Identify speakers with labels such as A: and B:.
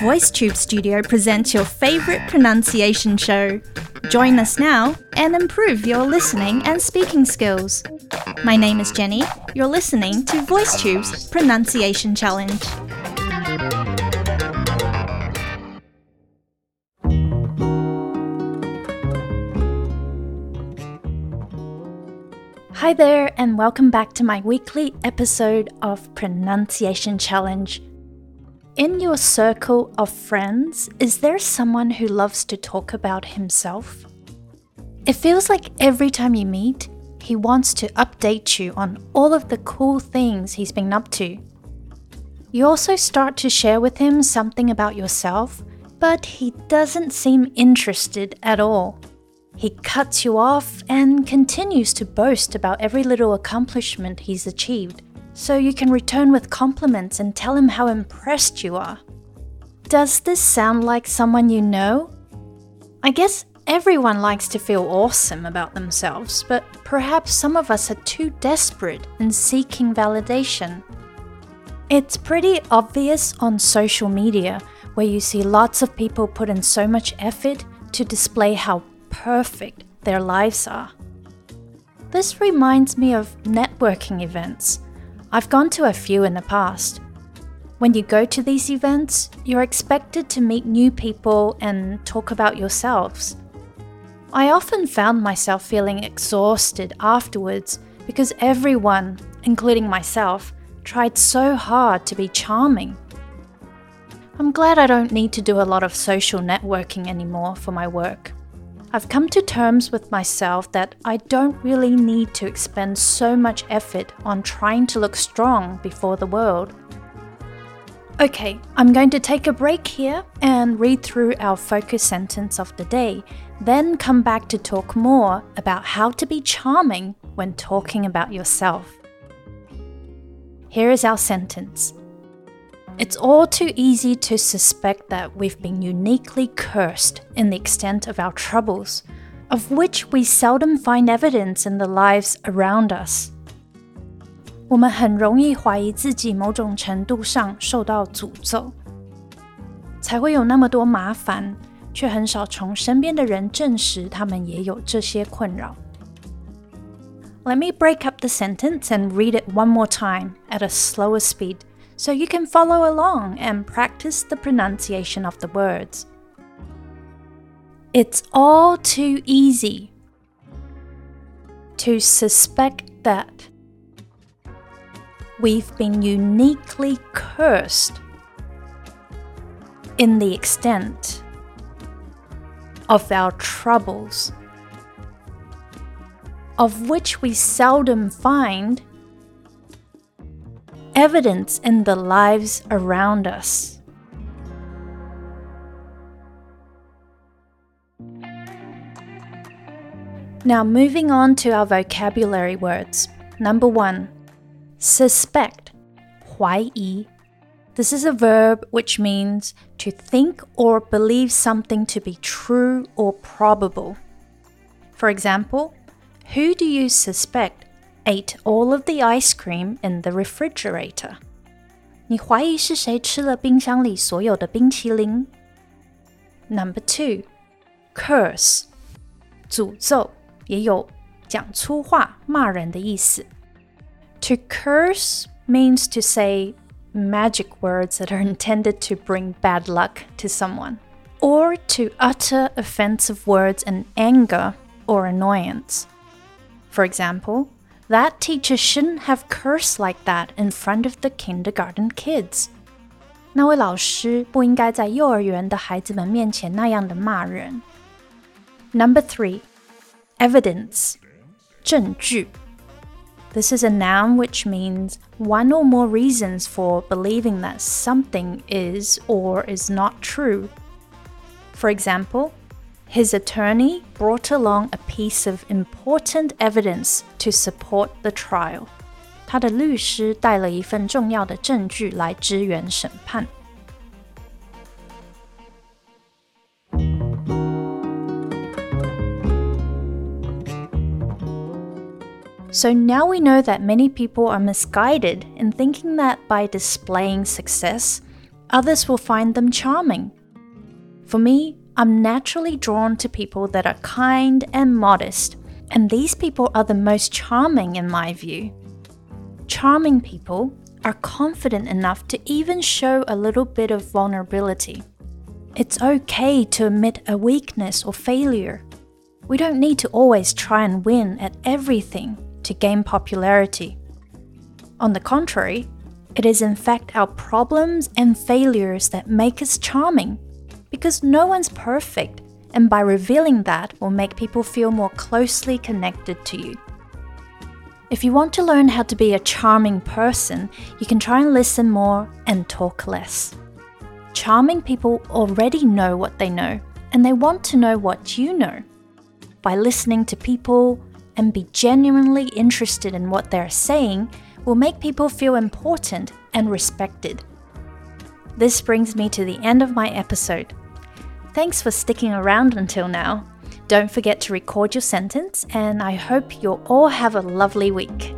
A: VoiceTube Studio presents your favorite pronunciation show. Join us now and improve your listening and speaking skills. My name is Jenny. You're listening to VoiceTube's Pronunciation Challenge. Hi there, and welcome back to my weekly episode of Pronunciation Challenge. In your circle of friends, is there someone who loves to talk about himself? It feels like every time you meet, he wants to update you on all of the cool things he's been up to. You also start to share with him something about yourself, but he doesn't seem interested at all. He cuts you off and continues to boast about every little accomplishment he's achieved, so you can return with compliments and tell him how impressed you are. Does this sound like someone you know? I guess everyone likes to feel awesome about themselves, but perhaps some of us are too desperate in seeking validation. It's pretty obvious on social media, where you see lots of people put in so much effort to display how perfect their lives are. This reminds me of networking events. I've gone to a few in the past. When you go to these events, you're expected to meet new people and talk about yourselves. I often found myself feeling exhausted afterwards because everyone, including myself, tried so hard to be charming. I'm glad I don't need to do a lot of social networking anymore for my work. I've come to terms with myself that I don't really need to expend so much effort on trying to look strong before the world. Okay, I'm going to take a break here and read through our focus sentence of the day, then come back to talk more about how to be charming when talking about yourself. Here is our sentence it's all too easy to suspect that we've been uniquely cursed in the extent of our troubles, of which we seldom find evidence in the lives around us. 我们很容易怀疑自己某种程度上受到诅咒，才会有那么多麻烦，却很少从身边的人证实他们也有这些困扰。Let me break up the sentence and read it one more time at a slower speed so you can follow along and practice the pronunciation of the words. It's all too easy to suspect that we've been uniquely cursed in the extent of our troubles, of which we seldom find evidence in the lives around us. Now, moving on to our vocabulary words. Number one, suspect, 怀疑. This is a verb which means to think or believe something to be true or probable. For example, who do you suspect ate all of the ice cream in the refrigerator. 你怀疑是谁吃了冰箱里所有的冰淇淋？Number two, curse，诅咒，也有讲粗话、骂人的意思。To curse means to say magic words that are intended to bring bad luck to someone, or to utter offensive words in anger or annoyance. For example, that teacher shouldn't have cursed like that in front of the kindergarten kids. 那位老师不应该在幼儿园的孩子们面前那样的骂人。Number three, evidence, 证据. This is a noun which means one or more reasons for believing that something is or is not true. For example, his attorney brought along a piece of important evidence to support the trial. 他的律师带了一份重要的证据来支援审判。 So now we know that many people are misguided in thinking that by displaying success, others will find them charming. For me, I'm naturally drawn to people that are kind and modest, and these people are the most charming in my view. Charming people are confident enough to even show a little bit of vulnerability. It's okay to admit a weakness or failure. We don't need to always try and win at everything to gain popularity. On the contrary, it is in fact our problems and failures that make us charming, because no one's perfect, and by revealing that will make people feel more closely connected to you. If you want to learn how to be a charming person, you can try and listen more and talk less. Charming people already know what they know, and they want to know what you know. By listening to people and be genuinely interested in what they're saying will make people feel important and respected. This brings me to the end of my episode. Thanks for sticking around until now. Don't forget to record your sentence, and I hope you'll all have a lovely week.